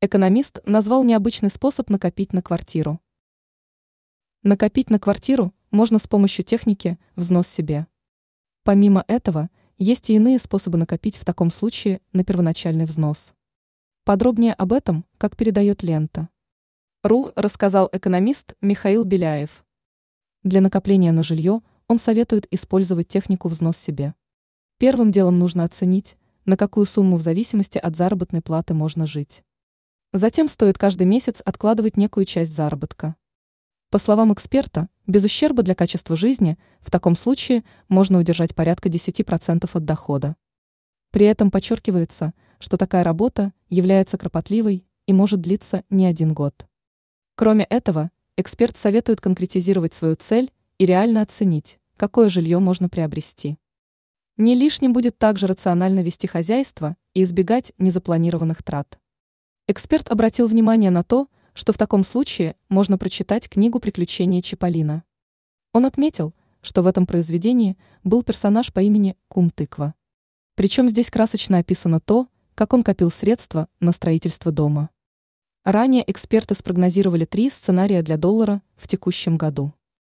Экономист назвал необычный способ накопить на квартиру. Накопить на квартиру можно с помощью техники «взнос себе». Помимо этого, есть и иные способы накопить в таком случае на первоначальный взнос. Подробнее об этом, как передает лента. РУ рассказал экономист Михаил Беляев. Для накопления на жилье он советует использовать технику «взнос себе». Первым делом нужно оценить, на какую сумму в зависимости от заработной платы можно жить. Затем стоит каждый месяц откладывать некую часть заработка. По словам эксперта, без ущерба для качества жизни в таком случае можно удержать порядка 10% от дохода. При этом подчеркивается, что такая работа является кропотливой и может длиться не один год. Кроме этого, эксперт советует конкретизировать свою цель и реально оценить, какое жилье можно приобрести. Не лишним будет также рационально вести хозяйство и избегать незапланированных трат. Эксперт обратил внимание на то, что в таком случае можно прочитать книгу «Приключения Чиполлино». Он отметил, что в этом произведении был персонаж по имени Кум Тыква. Причем здесь красочно описано то, как он копил средства на строительство дома. Ранее эксперты спрогнозировали три сценария для доллара в текущем году.